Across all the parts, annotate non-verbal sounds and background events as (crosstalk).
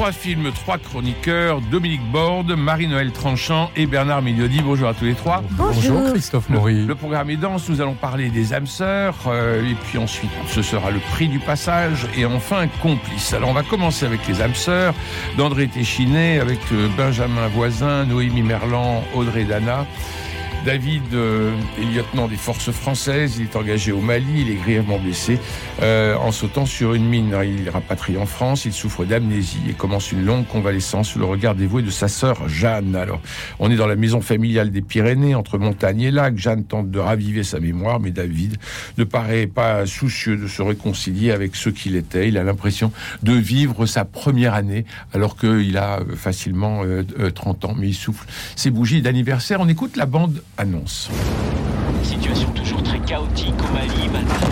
Trois films, trois chroniqueurs, Dominique Borde, Marie-Noël Tranchant et Bernard Mignodi. Bonjour à tous les trois. Bonjour, Christophe Maury. Le, programme est dense, nous allons parler des âmes sœurs, euh, et puis ensuite ce sera le prix du passage, et enfin complice. Alors on va commencer avec les âmes sœurs d'André Téchinet, avec euh, Benjamin Voisin, Noémie Merlan, Audrey Dana. David euh, est lieutenant des forces françaises, il est engagé au Mali, il est grièvement blessé euh, en sautant sur une mine. Il est rapatrié en France, il souffre d'amnésie et commence une longue convalescence sous le regard dévoué de sa sœur Jeanne. Alors, on est dans la maison familiale des Pyrénées, entre montagne et lac. Jeanne tente de raviver sa mémoire, mais David ne paraît pas soucieux de se réconcilier avec ce qu'il était. Il a l'impression de vivre sa première année, alors qu'il a facilement 30 euh, ans, mais il souffle ses bougies d'anniversaire. On écoute la bande annonce. Situation toujours très chaotique au Mali maintenant.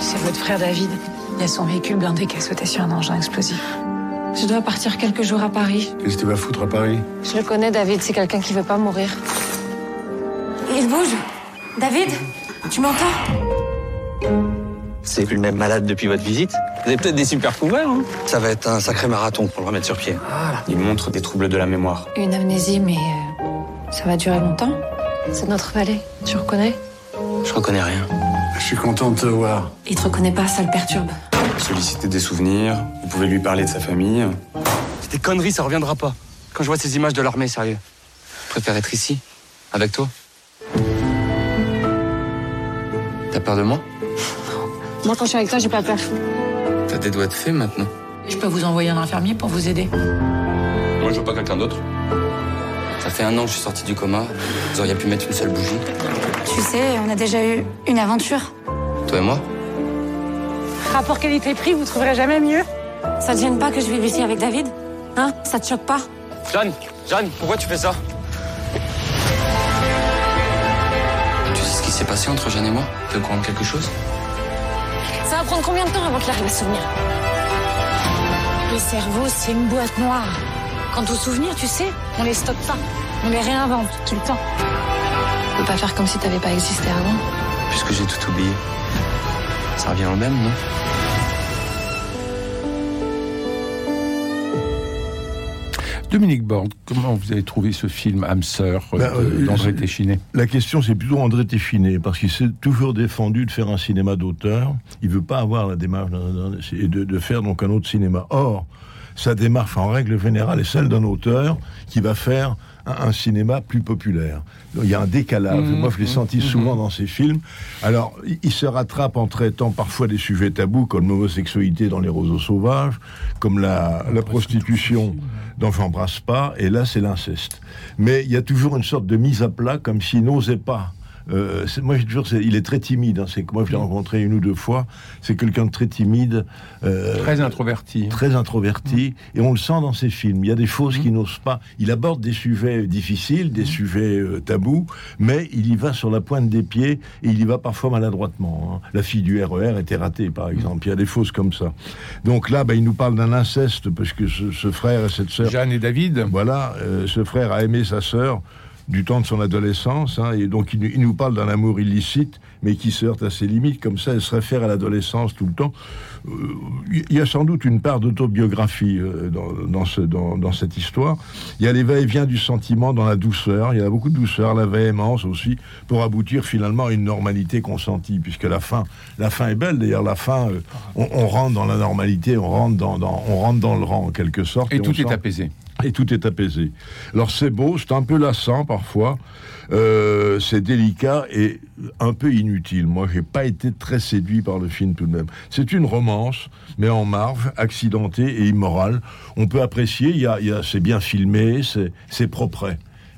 C'est votre frère David. Il y a son véhicule blindé qui a sauté sur un engin explosif. Je dois partir quelques jours à Paris. Qu'est-ce que tu vas foutre à Paris Je le connais, David. C'est quelqu'un qui veut pas mourir. Il bouge. David, tu m'entends? C'est plus le même malade depuis votre visite Vous avez peut-être des super pouvoirs, hein Ça va être un sacré marathon pour le remettre sur pied. Il montre des troubles de la mémoire. Une amnésie, mais euh, ça va durer longtemps. C'est notre vallée. Tu reconnais? Je reconnais rien. Je suis content de te voir. Il te reconnaît pas, ça le perturbe. Solliciter des souvenirs, vous pouvez lui parler de sa famille. C'est des conneries, ça reviendra pas. Quand je vois ces images de l'armée, sérieux. Je préfère être ici, avec toi. T'as peur de moi? Moi, quand je suis avec toi, j'ai pas peur. T'as des doigts de fée maintenant. Je peux vous envoyer un infirmier pour vous aider. Moi, je veux pas quelqu'un d'autre. Ça fait un an que je suis sorti du coma. Vous auriez pu mettre une seule bougie. Tu sais, on a déjà eu une aventure. Toi et moi Rapport qualité-prix, vous trouverez jamais mieux Ça te gêne pas que je vive ici avec David? Hein? Ça te choque pas? Jeanne Jeanne, pourquoi tu fais ça? Tu sais ce qui s'est passé entre Jeanne et moi? T'es au courant de quelque chose? Prendre combien de temps avant qu'il arrive à souvenir Le cerveau, c'est une boîte noire. Quant aux souvenirs, tu sais, on les stocke pas. On les réinvente tout le temps. On peut pas faire comme si t'avais pas existé avant. Puisque j'ai tout oublié. Ça revient au même, non? Dominique Borde, comment vous avez trouvé ce film âme sœur euh, Ben, euh, d'André Téchinet La question, c'est plutôt André Téchiné, parce qu'il s'est toujours défendu de faire un cinéma d'auteur. Il veut pas avoir la démarche et de, de faire donc un autre cinéma. Or, sa démarche, en règle générale, est celle d'un auteur qui va faire un, un cinéma plus populaire. Il y a un décalage. Mmh, Moi, je l'ai senti souvent dans ses films. Alors, il, il se rattrape en traitant parfois des sujets tabous, comme l'homosexualité dans Les Roseaux Sauvages, comme la, la prostitution dans J'embrasse pas, et là, c'est l'inceste. Mais il y a toujours une sorte de mise à plat, comme s'il n'osait pas. Euh, c'est- moi, j'ai toujours, c'est- il est très timide. hein, c'est que moi, je l'ai rencontré une ou deux fois. C'est quelqu'un de très timide, euh, Très introverti. très introverti, et on le sent dans ses films. Il y a des choses qu'il n'ose pas. Il aborde des sujets difficiles, des sujets euh, tabous, mais il y va sur la pointe des pieds et il y va parfois maladroitement. hein. La fille du RER était ratée, par exemple. Il y a des fausses comme ça. Donc là, bah, il nous parle d'un inceste parce que ce, ce frère et cette sœur Jeanne et David. voilà, euh, ce frère a aimé sa sœur du temps de son adolescence, hein, et donc il, nous- il nous parle d'un amour illicite, mais qui se heurte à ses limites, comme ça elle se réfère à l'adolescence tout le temps. Euh, Il y a sans doute une part d'autobiographie euh, dans, dans, ce, dans, dans cette histoire. Il y a les va-et-vient du sentiment dans la douceur, il y a beaucoup de douceur, la véhémence aussi, pour aboutir finalement à une normalité consentie, puisque la fin, la fin est belle, d'ailleurs la fin, euh, on, on rentre dans la normalité, on rentre dans, on rentre dans le rang en quelque sorte. Et tout est apaisé. Et tout est apaisé. Alors c'est beau, c'est un peu lassant parfois, euh, c'est délicat et un peu inutile. Moi, j'ai pas été très séduit par le film tout de même. C'est une romance, mais en marge, accidentée et immorale. On peut apprécier, il y a, y a- c'est bien filmé, c'est propre.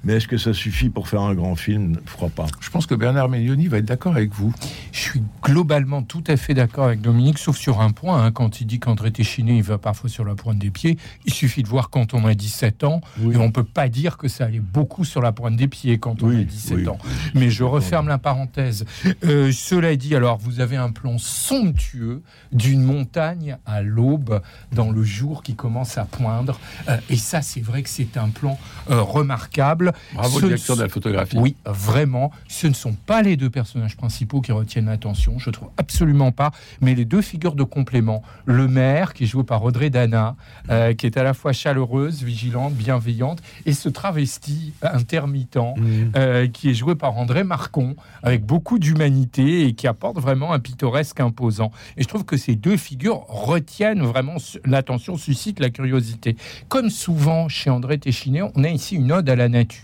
Mais est-ce que ça suffit pour faire un grand film? Je crois pas. Je pense que Bernard Mélioni va être d'accord avec vous. Je suis globalement tout à fait d'accord avec Dominique, sauf sur un point. hein, quand il dit qu'André Téchiné, il va parfois sur la pointe des pieds. Il suffit de voir quand on a 17 ans. Oui. Et on peut pas dire que ça allait beaucoup sur la pointe des pieds quand on Oui, a 17 oui. ans. Mais je referme la parenthèse. Euh, cela dit, alors, vous avez un plan somptueux d'une montagne à l'aube dans le jour qui commence à poindre. Euh, et ça, c'est vrai que c'est un plan euh, remarquable. Bravo, Ce le directeur de la photographie. oui, vraiment. Ce ne sont pas les deux personnages principaux qui retiennent l'attention, je trouve absolument pas, mais les deux figures de complément. Le maire, qui est joué par Audrey Dana, euh, qui est à la fois chaleureuse, vigilante, bienveillante, et ce travesti intermittent, Mmh. euh, qui est joué par André Marcon, avec beaucoup d'humanité et qui apporte vraiment un pittoresque imposant. Et je trouve que ces deux figures retiennent vraiment l'attention, suscitent la curiosité. Comme souvent chez André Téchiné, on a ici une ode à la nature.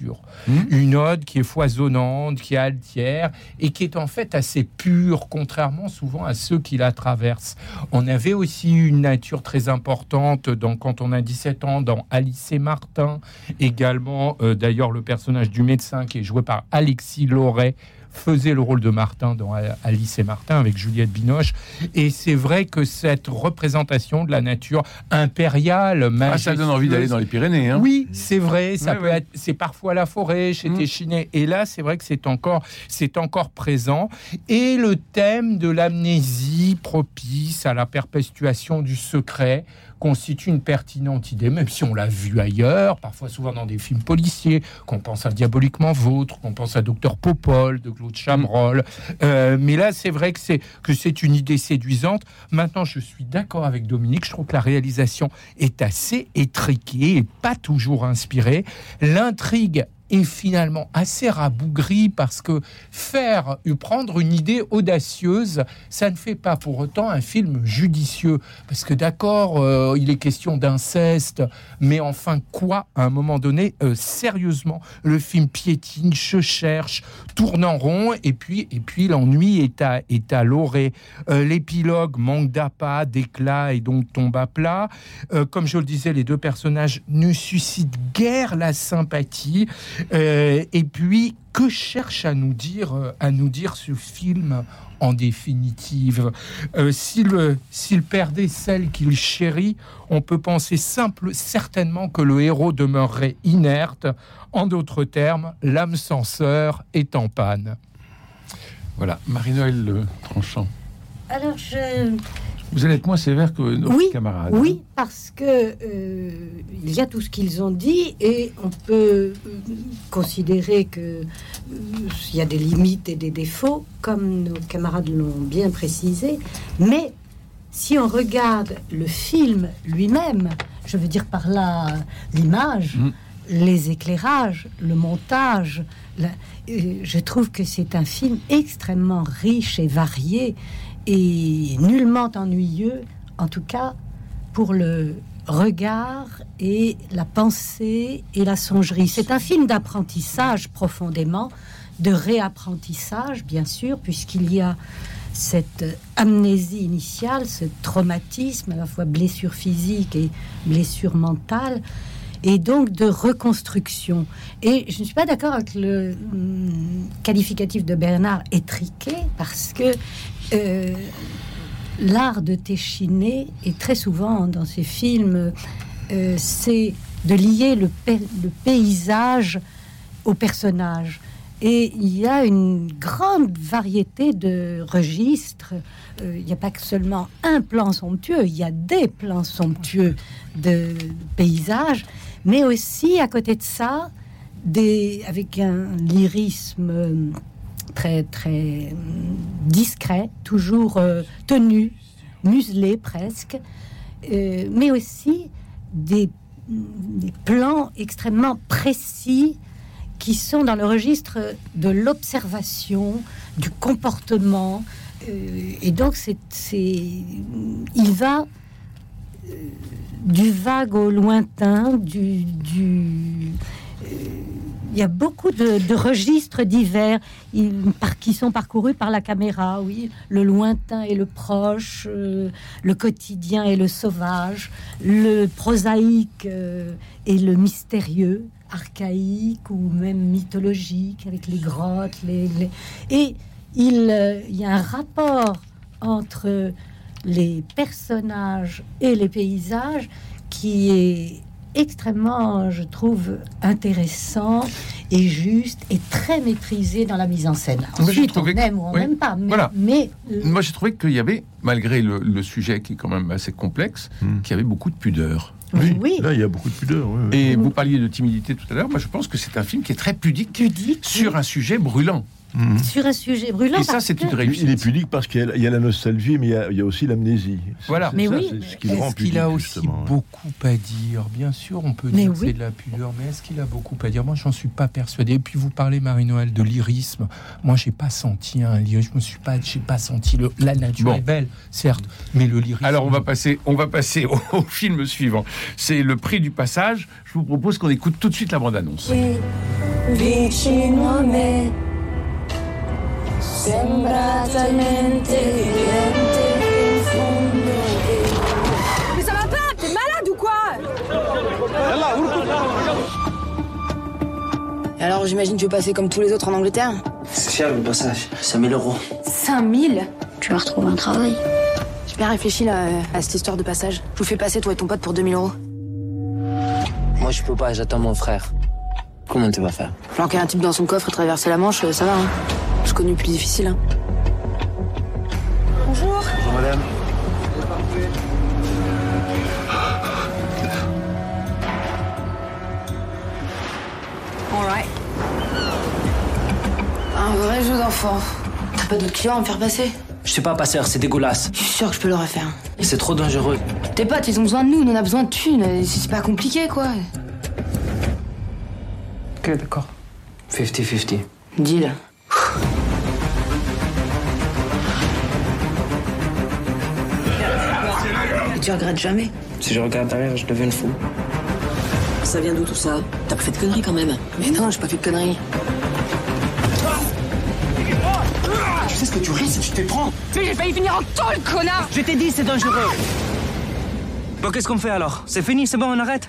Une ode qui est foisonnante, qui est altière et qui est en fait assez pure, contrairement souvent à ceux qui la traversent. On avait aussi une nature très importante dans Quand on a 17 ans, dans Alice et Martin, également euh, d'ailleurs le personnage du médecin qui est joué par Alexis Loret faisait le rôle de Martin dans Alice et Martin avec Juliette Binoche. Et c'est vrai que cette représentation de la nature impériale, Ah, ça donne envie d'aller dans les Pyrénées. Hein. oui, c'est vrai. Ça peut être. C'est parfois la forêt chez Mm. Téchiné. Et là, c'est vrai que c'est encore, c'est encore présent. Et le thème de l'amnésie propice à la perpétuation du secret constitue une pertinente idée, même si on l'a vu ailleurs, parfois souvent dans des films policiers, qu'on pense à Diaboliquement Vôtre, qu'on pense à Docteur Popol de Claude Chabrol. Euh, mais là, c'est vrai que c'est que c'est une idée séduisante. Maintenant, je suis d'accord avec Dominique. Je trouve que la réalisation est assez étriquée et pas toujours inspirée. L'intrigue est finalement assez rabougrie parce que faire prendre une idée audacieuse, ça ne fait pas pour autant un film judicieux. Parce que d'accord, euh, il est question d'inceste, mais enfin quoi à un moment donné euh, Sérieusement, le film piétine, se cherche, tourne en rond, et puis et puis l'ennui est à est à l'orée. Euh, L'épilogue manque d'appât, d'éclat et donc tombe à plat. Euh, comme je le disais, les deux personnages ne suscitent guère la sympathie. Euh, et puis, que cherche à nous dire, euh, à nous dire ce film en définitive? Euh, S'il s'il perdait celle qu'il chérit, on peut penser simple, certainement que le héros demeurerait inerte. En d'autres termes, l'âme censeur est en panne. Voilà, Marie-Noël Le Tranchant. Alors, je... Vous allez être moins sévère que nos Oui, camarades. Oui, parce que euh, il y a tout ce qu'ils ont dit et on peut euh, considérer que euh, il y a des limites et des défauts, comme nos camarades l'ont bien précisé. Mais si on regarde le film lui-même, je veux dire par là l'image, Mm. les éclairages, le montage, la- je trouve que c'est un film extrêmement riche et varié et nullement ennuyeux, en tout cas pour le regard et la pensée et la songerie. C'est un film d'apprentissage profondément, de réapprentissage bien sûr, puisqu'il y a cette amnésie initiale, ce traumatisme, à la fois blessure physique et blessure mentale, et donc de reconstruction. Et je ne suis pas d'accord avec le hum, qualificatif de Bernard étriqué, parce que euh, l'art de Téchiné est très souvent dans ses films, euh, c'est de lier le, pa- le paysage au personnage. Et il y a une grande variété de registres. Euh, il n'y a pas que seulement un plan somptueux, il y a des plans somptueux de paysages, mais aussi à côté de ça, des, avec un lyrisme très euh, discret, toujours euh, tenu, muselé presque, euh, mais aussi des, des plans extrêmement précis qui sont dans le registre de l'observation, du comportement. euh, et donc, c'est, c'est- il va du vague au lointain, du, du- il y a beaucoup de, registres divers ils- par, qui sont parcourus par la caméra, oui, le lointain et le proche, euh, le quotidien et le sauvage, le prosaïque euh, et le mystérieux, archaïques ou même mythologiques, avec les grottes, les, et euh, il y a un rapport entre les personnages et les paysages qui est extrêmement, je trouve, intéressant et juste et très maîtrisé dans la mise en scène. Ensuite, on que- aime ou on oui, n'aime pas, mais, voilà. mais euh, Moi, j'ai trouvé qu'il y avait, malgré le, le sujet qui est quand même assez complexe, Hmm. qu'il y avait beaucoup de pudeur. oui, oui, Là, il y a beaucoup de pudeur. oui, oui. Et vous parliez de timidité tout à l'heure. Moi, je pense que c'est un film qui est très pudique pudique sur un sujet brûlant. Mhm. sur un sujet brûlant. Et ça, c'est une réussite. Il est pudique parce qu'il y a- il y a la nostalgie, mais il y a, il y a aussi l'amnésie. Voilà. Mais ça, oui, ce qui Est-ce qu'il a aussi beaucoup à dire? Bien sûr, on peut Mais dire que oui. c'est de la pudeur, mais est-ce qu'il a beaucoup à dire? Moi, j'en suis pas persuadé. Et puis, vous parlez, Marie-Noël, de lyrisme. Moi, j'ai pas senti un lyrisme. Je me suis pas, j'ai pas senti le. La nature Bon. est belle, certes, mais le lyrisme. Alors, on va passer, on va passer (laughs) au, au film suivant. C'est le prix du passage. Je vous propose qu'on écoute tout de suite la bande-annonce. vicino in fondo Mais ça va pas T'es malade ou quoi? Et alors j'imagine que tu veux passer comme tous les autres en Angleterre? C'est cher le passage. 5000 euros. 5000 Tu vas retrouver un travail. J'ai bien réfléchi là à cette histoire de passage. Je vous fais passer toi et ton pote pour 2000 euros. Moi, je peux pas, j'attends mon frère. Comment tu vas faire? Planquer un type dans son coffre et traverser la Manche, euh, ça va. Hein. Je connais plus difficile. Hein. Bonjour Bonjour, madame. Alright. Un vrai jeu d'enfant. T'as pas d'autres clients à me faire passer? Je suis pas passeur, c'est dégueulasse. Je suis sûr que je peux le refaire. C'est trop dangereux. Tes potes, ils ont besoin de nous, nous on a besoin de thunes. C'est pas compliqué quoi. Ok, d'accord. 50-50. Deal. Tu regrettes jamais Si je regarde derrière, je deviens fou. Ça vient d'où tout ça T'as pas fait de conneries quand même Mais non, j'ai pas fait de conneries. Tu sais ce que tu risques si tu te prends Mais j'ai failli finir en tôle, connard Je t'ai dit, c'est dangereux. Bon, qu'est-ce qu'on fait alors? C'est fini, c'est bon, on arrête?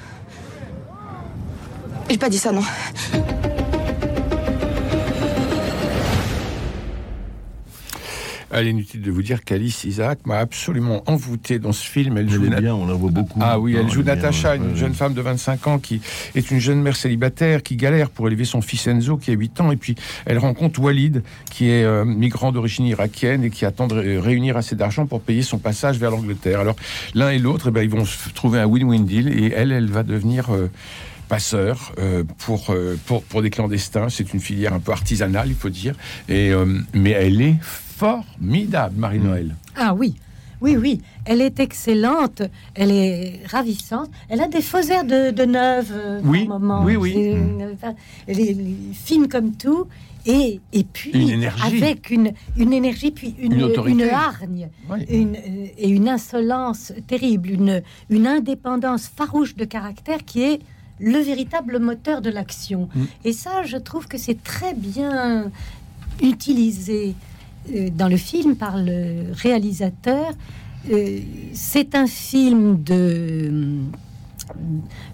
J'ai pas dit ça, non. Allez, inutile de vous dire qu'Alice Isaac m'a absolument envoûté dans ce film. Elle Elle joue est bien, on la voit beaucoup. Ah oui, elle joue est Natacha, une jeune femme de 25 ans qui est une jeune mère célibataire qui galère pour élever son fils Enzo qui a 8 ans. Et puis elle rencontre Walid qui est euh, migrant d'origine irakienne et qui attend de ré- réunir assez d'argent pour payer son passage vers l'Angleterre. Alors l'un et l'autre, eh ben, ils vont trouver un win-win deal et elle, elle va devenir... euh, passeur euh, pour, pour, pour des clandestins. C'est une filière un peu artisanale, il faut dire. Et, euh, mais elle est formidable, Marie-Noël. Ah oui, oui, oui. Elle est excellente, elle est ravissante. Elle a des faux airs de, de neuve euh, Oui, par moment. oui, oui. Une- enfin, Elle est fine comme tout. Et, et puis, Une énergie. avec une, une énergie, puis une, Une hargne, Oui. une, euh, et une insolence terrible, une, une indépendance farouche de caractère qui est le véritable moteur de l'action. Mm. Et ça, je trouve que c'est très bien utilisé dans le film par le réalisateur. Euh, c'est un film de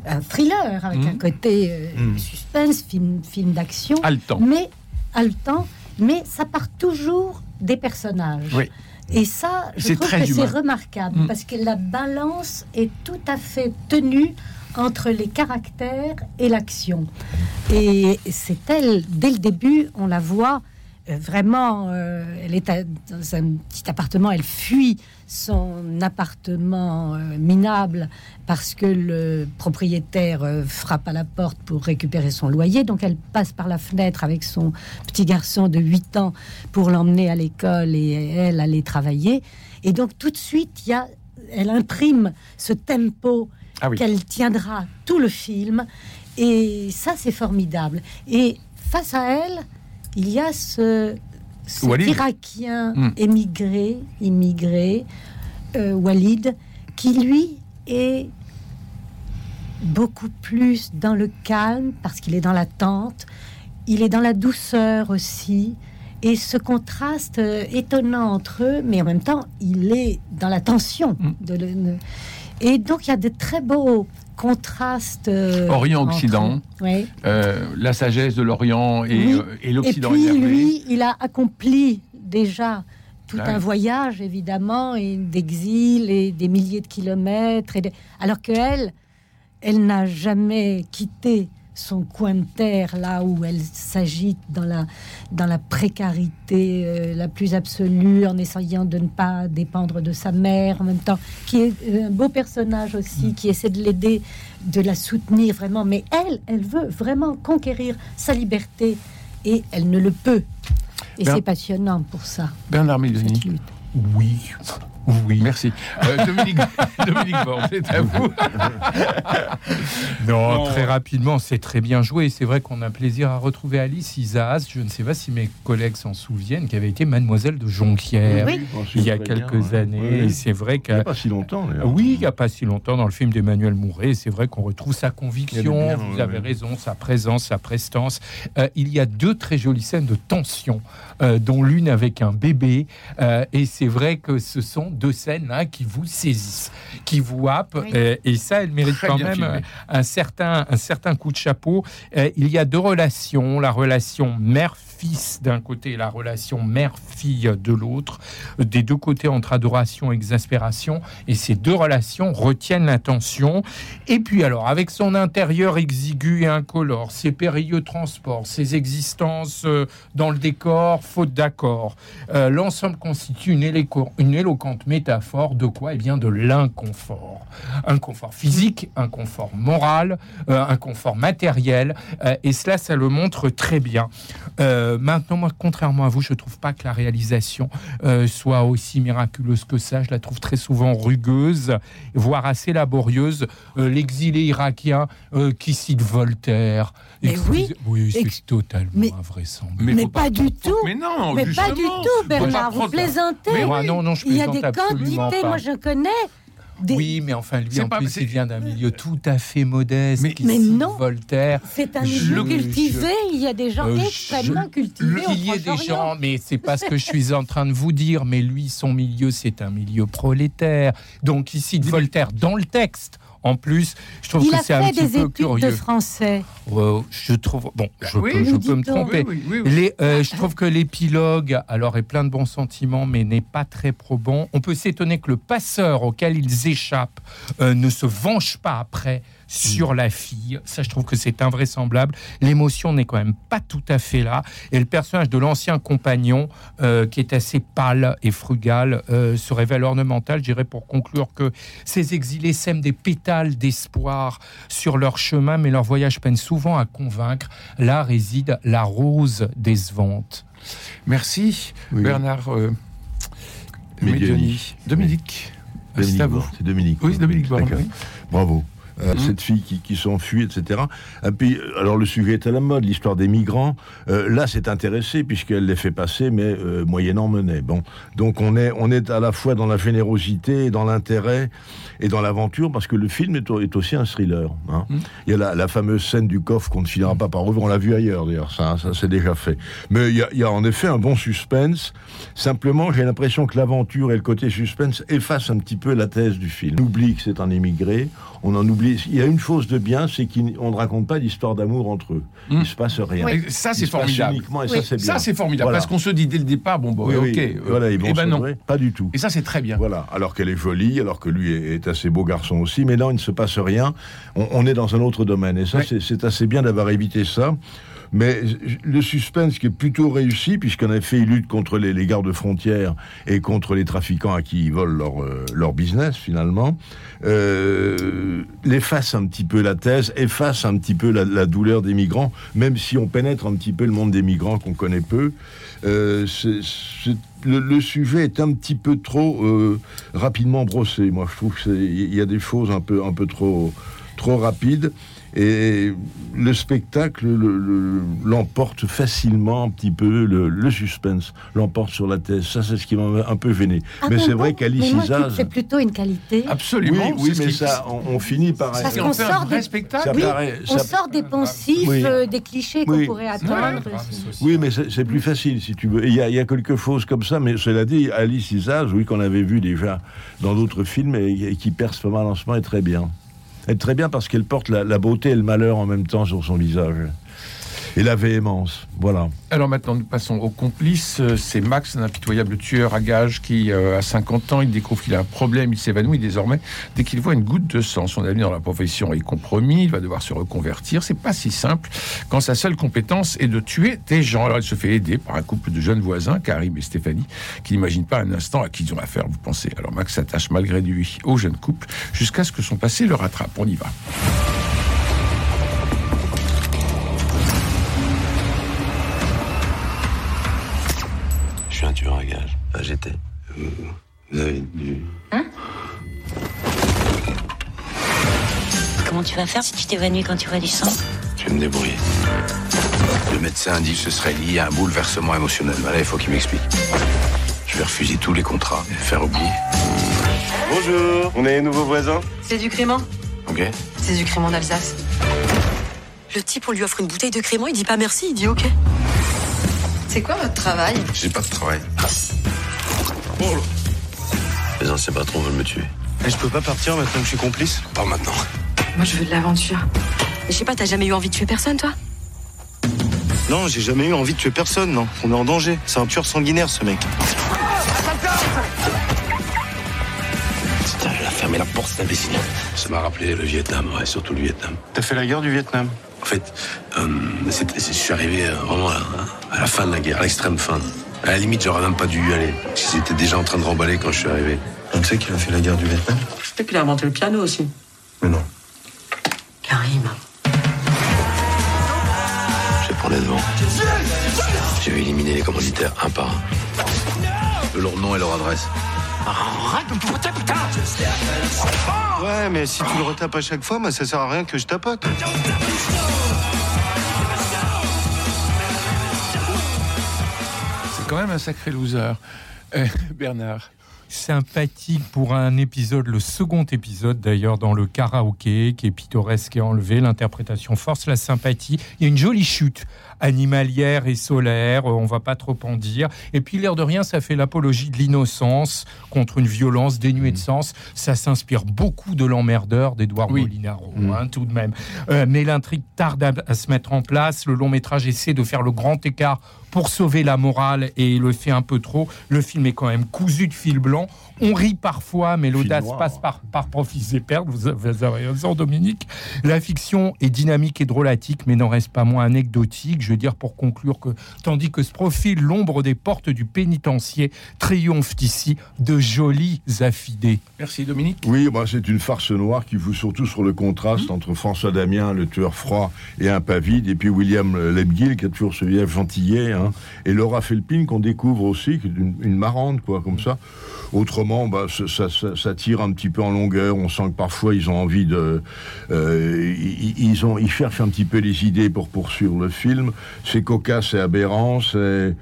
un thriller avec Mhm. un côté euh, Mhm. suspense, film, film d'action, mais haletant, mais ça part toujours des personnages. Oui. Et ça, je trouve très que c'est remarquable Mm. parce que la balance est tout à fait tenue entre les caractères et l'action. Et c'est elle, dès le début, on la voit euh, vraiment, euh, elle est à- dans un petit appartement, elle fuit son appartement euh, minable parce que le propriétaire euh, frappe à la porte pour récupérer son loyer. Donc elle passe par la fenêtre avec son petit garçon de 8 ans pour l'emmener à l'école et elle aller travailler. Et donc tout de suite, y a, elle imprime ce tempo Ah oui. qu'elle tiendra tout le film. Et ça, c'est formidable. Et face à elle, il y a ce, cet. Irakien Hmm. émigré, immigré, euh, Walid, qui lui est beaucoup plus dans le calme parce qu'il est dans l'attente. Il est dans la douceur aussi. Et ce contraste euh, étonnant entre eux, mais en même temps, il est dans la tension. Mm. De le- Et donc, il y a de très beaux contrastes. euh, Orient-Occident. entre- Oui. Euh, la sagesse de l'Orient et, Oui. euh, et l'Occident Et puis énervé. lui, il a accompli déjà tout oui. un voyage, évidemment, et d'exil et des milliers de kilomètres. Et de- Alors que elle, elle n'a jamais quitté son coin de terre, là où elle s'agite dans la, dans la précarité euh, la plus absolue, en essayant de ne pas dépendre de sa mère, en même temps, qui est euh, un beau personnage aussi, qui essaie de l'aider, de la soutenir vraiment. Mais elle, elle veut vraiment conquérir sa liberté, et elle ne le peut. Et c'est passionnant pour ça. Bernard lutte. Oui, oui. Merci. Euh, Dominique, (laughs) Dominique Borne, c'est à vous. (laughs) Non, Non. très rapidement, c'est très bien joué. C'est vrai qu'on a plaisir à retrouver Alice Isaac. Je ne sais pas si mes collègues s'en souviennent, qui avait été mademoiselle de Jonquière Oui. il y a quelques années. Et c'est vrai Il n'y a pas si longtemps. d'ailleurs. oui, il n'y a pas si longtemps dans le film d'Emmanuel Mouret, c'est vrai qu'on retrouve sa conviction, vous ouais, avez ouais. raison, sa présence, sa prestance. Euh, il y a deux très jolies scènes de tension, euh, dont l'une avec un bébé, euh, et c'est vrai que ce sont deux scènes là qui vous saisissent, qui vous happent, Oui. euh, et ça, elle mérite Très quand même filmé. euh, un certain, un certain coup de chapeau. Euh, il y a deux relations, la relation mère-fils d'un côté et la relation mère-fille de l'autre, euh, des deux côtés entre adoration et exaspération, et ces deux relations retiennent l'attention. Et puis alors, avec son intérieur exigu et incolore, ses périlleux transports, ses existences euh, dans le décor, faute d'accord, euh, l'ensemble constitue une, éloquente métaphore de quoi Eh bien, de l'inconfort. Un confort physique, un confort moral, euh, un confort matériel, euh, et cela, ça le montre très bien. Euh, maintenant, moi, contrairement à vous, je trouve pas que la réalisation euh, soit aussi miraculeuse que ça. Je la trouve très souvent rugueuse, voire assez laborieuse. Euh, L'exilé irakien euh, qui cite Voltaire. Mais oui. Oui, c'est totalement mais- invraisemblable. Mais pas du tout. Mais non, Mais pas justement. du tout, pas Bernard. Vous plaisantez. Mais moi, non, non, je Il y a des quantités. pas. Moi, je connais. Des... Oui, mais enfin, lui, en pas- plus, il vient d'un milieu tout à fait modeste. Mais- qui Mais non. Voltaire. C'est un Je- milieu je- cultivé. Il y a des gens Euh, je- extrêmement cultivés. Il y ait des gens, mais c'est pas ce que je suis en train de vous dire. Mais lui, son milieu, c'est un milieu prolétaire. Donc, il cite Voltaire dans le texte. En plus, je trouve Il que a c'est un petit des peu études curieux. de français. Euh, je trouve. Bon, je Oui, peux, je nous peux me tromper. Oui, oui, oui, oui. Les, euh, je trouve que l'épilogue, alors, est plein de bons sentiments, mais n'est pas très probant. On peut s'étonner que le passeur auquel ils échappent euh, ne se venge pas après sur la fille. Ça, je trouve que c'est invraisemblable. L'émotion n'est quand même pas tout à fait là. Et le personnage de l'ancien compagnon, euh, qui est assez pâle et frugal, euh, se révèle ornemental. Je dirais pour conclure que ces exilés sèment des pétales d'espoir sur leur chemin, mais leur voyage peine souvent à convaincre. Là réside la rose décevante. Merci, Oui. Bernard euh, Médioni. Médioni. Dominique, c'est Dominique à vous. C'est Dominique. Oui, c'est Dominique. Bravo. Euh, Mhm. Cette fille qui, qui s'enfuit, etc. Et puis, alors le sujet est à la mode, l'histoire des migrants. Euh, là, c'est intéressé puisqu'elle les fait passer, mais euh, moyennant monnaie. Bon, donc on est, on est à la fois dans la générosité, dans l'intérêt et dans l'aventure, parce que le film est, est aussi un thriller. hein. Mhm. Il y a la, la fameuse scène du coffre qu'on ne finira pas par ouvrir. On l'a vu ailleurs, d'ailleurs. Ça, ça c'est déjà fait. Mais il y, a, il y a en effet un bon suspense. Simplement, j'ai l'impression que l'aventure et le côté suspense effacent un petit peu la thèse du film. On oublie que c'est un émigré. On en oublie. Il y a une chose de bien, c'est qu'on ne raconte pas d'histoire d'amour entre eux. Mm. Il se passe rien. Ça, c'est formidable. uniquement, et Oui. ça, c'est bien. Ça, c'est formidable. Voilà. Parce qu'on se dit dès le départ, bon, bon, Oui, oui, ok. euh, voilà, ils vont eh ben se non. Pas du tout. Et ça, c'est très bien. Voilà, alors qu'elle est jolie, alors que lui est, assez beau garçon aussi, mais non, il ne se passe rien. On, on est dans un autre domaine, et ça, c'est assez bien d'avoir évité ça. Mais le suspense qui est plutôt réussi, puisqu'en effet, il lutte contre les, gardes frontières et contre les trafiquants à qui ils volent leur, euh, leur business, finalement, euh, efface un petit peu la thèse, efface un petit peu la, douleur des migrants, même si on pénètre un petit peu le monde des migrants qu'on connaît peu. Euh, le, sujet est un petit peu trop euh, rapidement brossé. Moi, je trouve qu'il y a des choses un peu, un peu trop, trop rapide. Et le spectacle le- le- l'emporte facilement un petit peu, le, le suspense l'emporte sur la thèse. Ça, c'est ce qui m'a un peu gêné. Ah mais c'est vrai qu'Alice Isaz... c'est plutôt une qualité. Absolument. Oui, mais ça, on, on finit par... Parce qu'on sort des- spectacle. Oui, paraît- on ça- sort des poncifs, Oui. euh, des clichés qu'on Oui. pourrait attendre. Oui, mais c'est plus facile, si tu veux. Il y, a- il y a quelques fausses comme ça, mais cela dit, Alice Isaz, oui, qu'on avait vu déjà dans d'autres films, et, et qui perce pas mal en ce moment, est très bien. Elle est très bien parce qu'elle porte la, beauté et le malheur en même temps sur son visage. Et la véhémence, voilà. Alors maintenant, nous passons aux complices. Euh, C'est Max, un impitoyable tueur à gages qui, euh, à 50 ans, il découvre qu'il a un problème, il s'évanouit désormais. Dès qu'il voit une goutte de sang, son avenir dans la profession est compromis, il va devoir se reconvertir. C'est pas si simple quand sa seule compétence est de tuer des gens. Alors il se fait aider par un couple de jeunes voisins, Karim et Stéphanie, qui n'imaginent pas un instant à qui ils ont affaire, vous pensez. Alors Max s'attache malgré lui au jeune couple jusqu'à ce que son passé le rattrape. On y va. J'étais. Vous avez du. Comment tu vas faire si tu t'évanouis quand tu vois du sang Je vais me débrouiller. Le médecin dit que ce serait lié à un bouleversement émotionnel. Voilà, il faut qu'il m'explique. Je vais refuser tous les contrats et faire oublier. Bonjour, on est les nouveaux voisins C'est du crément Ok C'est du crément d'Alsace. Le type, on lui offre une bouteille de crément, il dit pas merci, il dit ok. C'est quoi votre travail? J'ai pas de travail. Oh. Les anciens patrons veulent me tuer. Et je peux pas partir maintenant que je suis complice Pas maintenant. Moi, je veux de l'aventure. Et je sais pas, t'as jamais eu envie de tuer personne, toi? Non, j'ai jamais eu envie de tuer personne, non. On est en danger. C'est un tueur sanguinaire, ce mec. Putain, elle a fermé la porte, cet imbécile. Ça m'a rappelé le Vietnam, ouais, surtout le Vietnam. T'as fait la guerre du Vietnam? En fait, euh, je suis arrivé euh, vraiment à, à la fin de la guerre, à l'extrême fin. À la limite, j'aurais même pas dû y aller. J'étais déjà en train de remballer quand je suis arrivé. Tu sais qu'il a fait la guerre du Vietnam? Et puis il a inventé le piano aussi. Mais non. Karim. Je prenais devant. J'ai éliminé les commanditaires un par un. Leur nom et leur adresse. Arrête de me foutre, putain Ouais, mais si tu le retapes à chaque fois, bah, ça sert à rien que je tapote. Même un sacré loser. Euh, Bernard. sympathique pour un épisode, le second épisode d'ailleurs dans le karaoké, qui est pittoresque et enlevé. L'interprétation force la sympathie. Il y a une jolie chute animalière et solaire, euh, on va pas trop en dire. Et puis l'air de rien, ça fait l'apologie de l'innocence contre une violence dénuée de sens. Ça s'inspire beaucoup de l'emmerdeur d'Edouard Molinaro, hein, tout de même. Euh, mais l'intrigue tarde à, à se mettre en place. Le long métrage essaie de faire le grand écart pour sauver la morale et le fait un peu trop. Le film est quand même cousu de fil blanc. On rit parfois, mais l'audace passe par, par profits et pertes. Vous avez raison, Dominique. La fiction est dynamique et drôlatique, mais n'en reste pas moins anecdotique. Je veux dire, pour conclure, que tandis que se profile l'ombre des portes du pénitencier, triomphe ici de jolies affidés. Merci, Dominique. Oui, bah, c'est une farce noire qui joue surtout sur le contraste entre François Damien, le tueur froid et impavide, et puis William Lebguil, qui a toujours ce vieil gentillet, hein, et Laura Felpin, qu'on découvre aussi, qui est une, une marrante, quoi, comme ça. Autrement, bah, ça, ça- ça- ça tire un petit peu en longueur. On sent que parfois ils ont envie de, euh, ils, ils ont, ils cherchent un petit peu les idées pour poursuivre le film. C'est cocasse et aberrant. C'est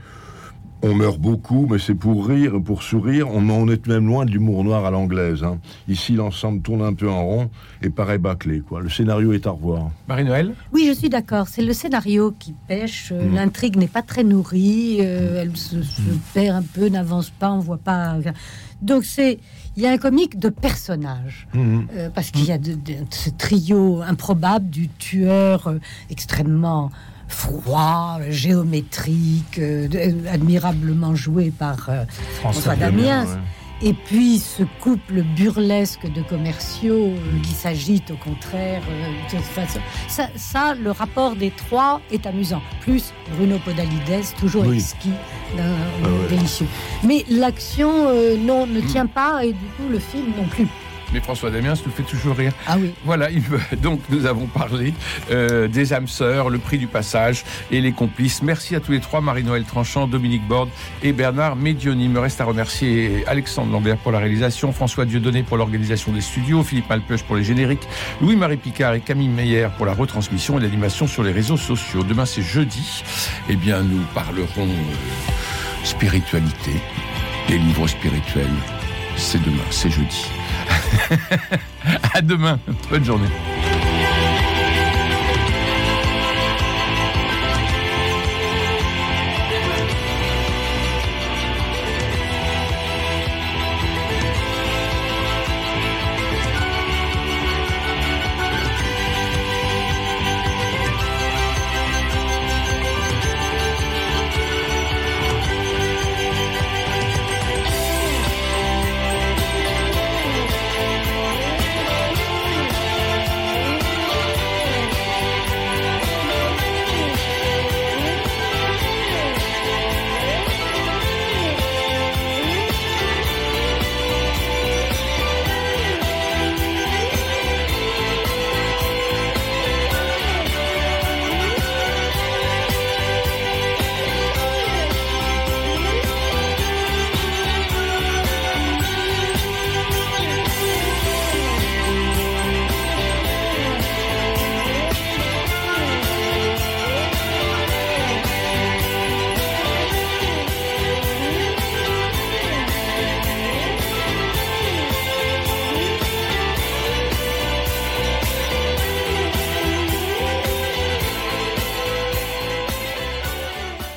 on meurt beaucoup, mais c'est pour rire, pour sourire. On en est même loin de l'humour noir à l'anglaise. hein. Ici, l'ensemble tourne un peu en rond et paraît bâclé. Quoi. Le scénario est à revoir. Marie-Noël Oui, je suis d'accord. C'est le scénario qui pêche. euh, Mm. L'intrigue n'est pas très nourrie. euh, elle se, se perd un peu, n'avance pas. On voit pas. Donc c'est, il y a un comique de personnages. Mhm. Euh, parce qu'il y a de, de- ce trio improbable du tueur euh, extrêmement froid, géométrique, euh, admirablement joué par François Damiens. Et puis ce couple burlesque de commerciaux euh, qui s'agitent au contraire euh, de toute façon. Ça, ça, le rapport des trois est amusant. Plus Bruno Podalides, toujours Oui. exquis, d'un- Ah ouais. délicieux. Mais l'action, euh, non, ne tient pas et du coup le film non plus. Mais François Damiens nous fait toujours rire. Ah oui. Voilà, il donc nous avons parlé euh, des âmes sœurs, le prix du passage et les complices. Merci à tous les trois, Marie-Noël Tranchant, Dominique Borde et Bernard Medioni. Il me reste à remercier Alexandre Lambert pour la réalisation, François Dieudonné pour l'organisation des studios, Philippe Malpeuch pour les génériques, Louis-Marie Picard et Camille Meyer pour la retransmission et l'animation sur les réseaux sociaux. Demain c'est jeudi. Eh bien nous parlerons euh, spiritualité, des livres spirituels. C'est demain, c'est jeudi. (laughs) à demain. Bonne journée.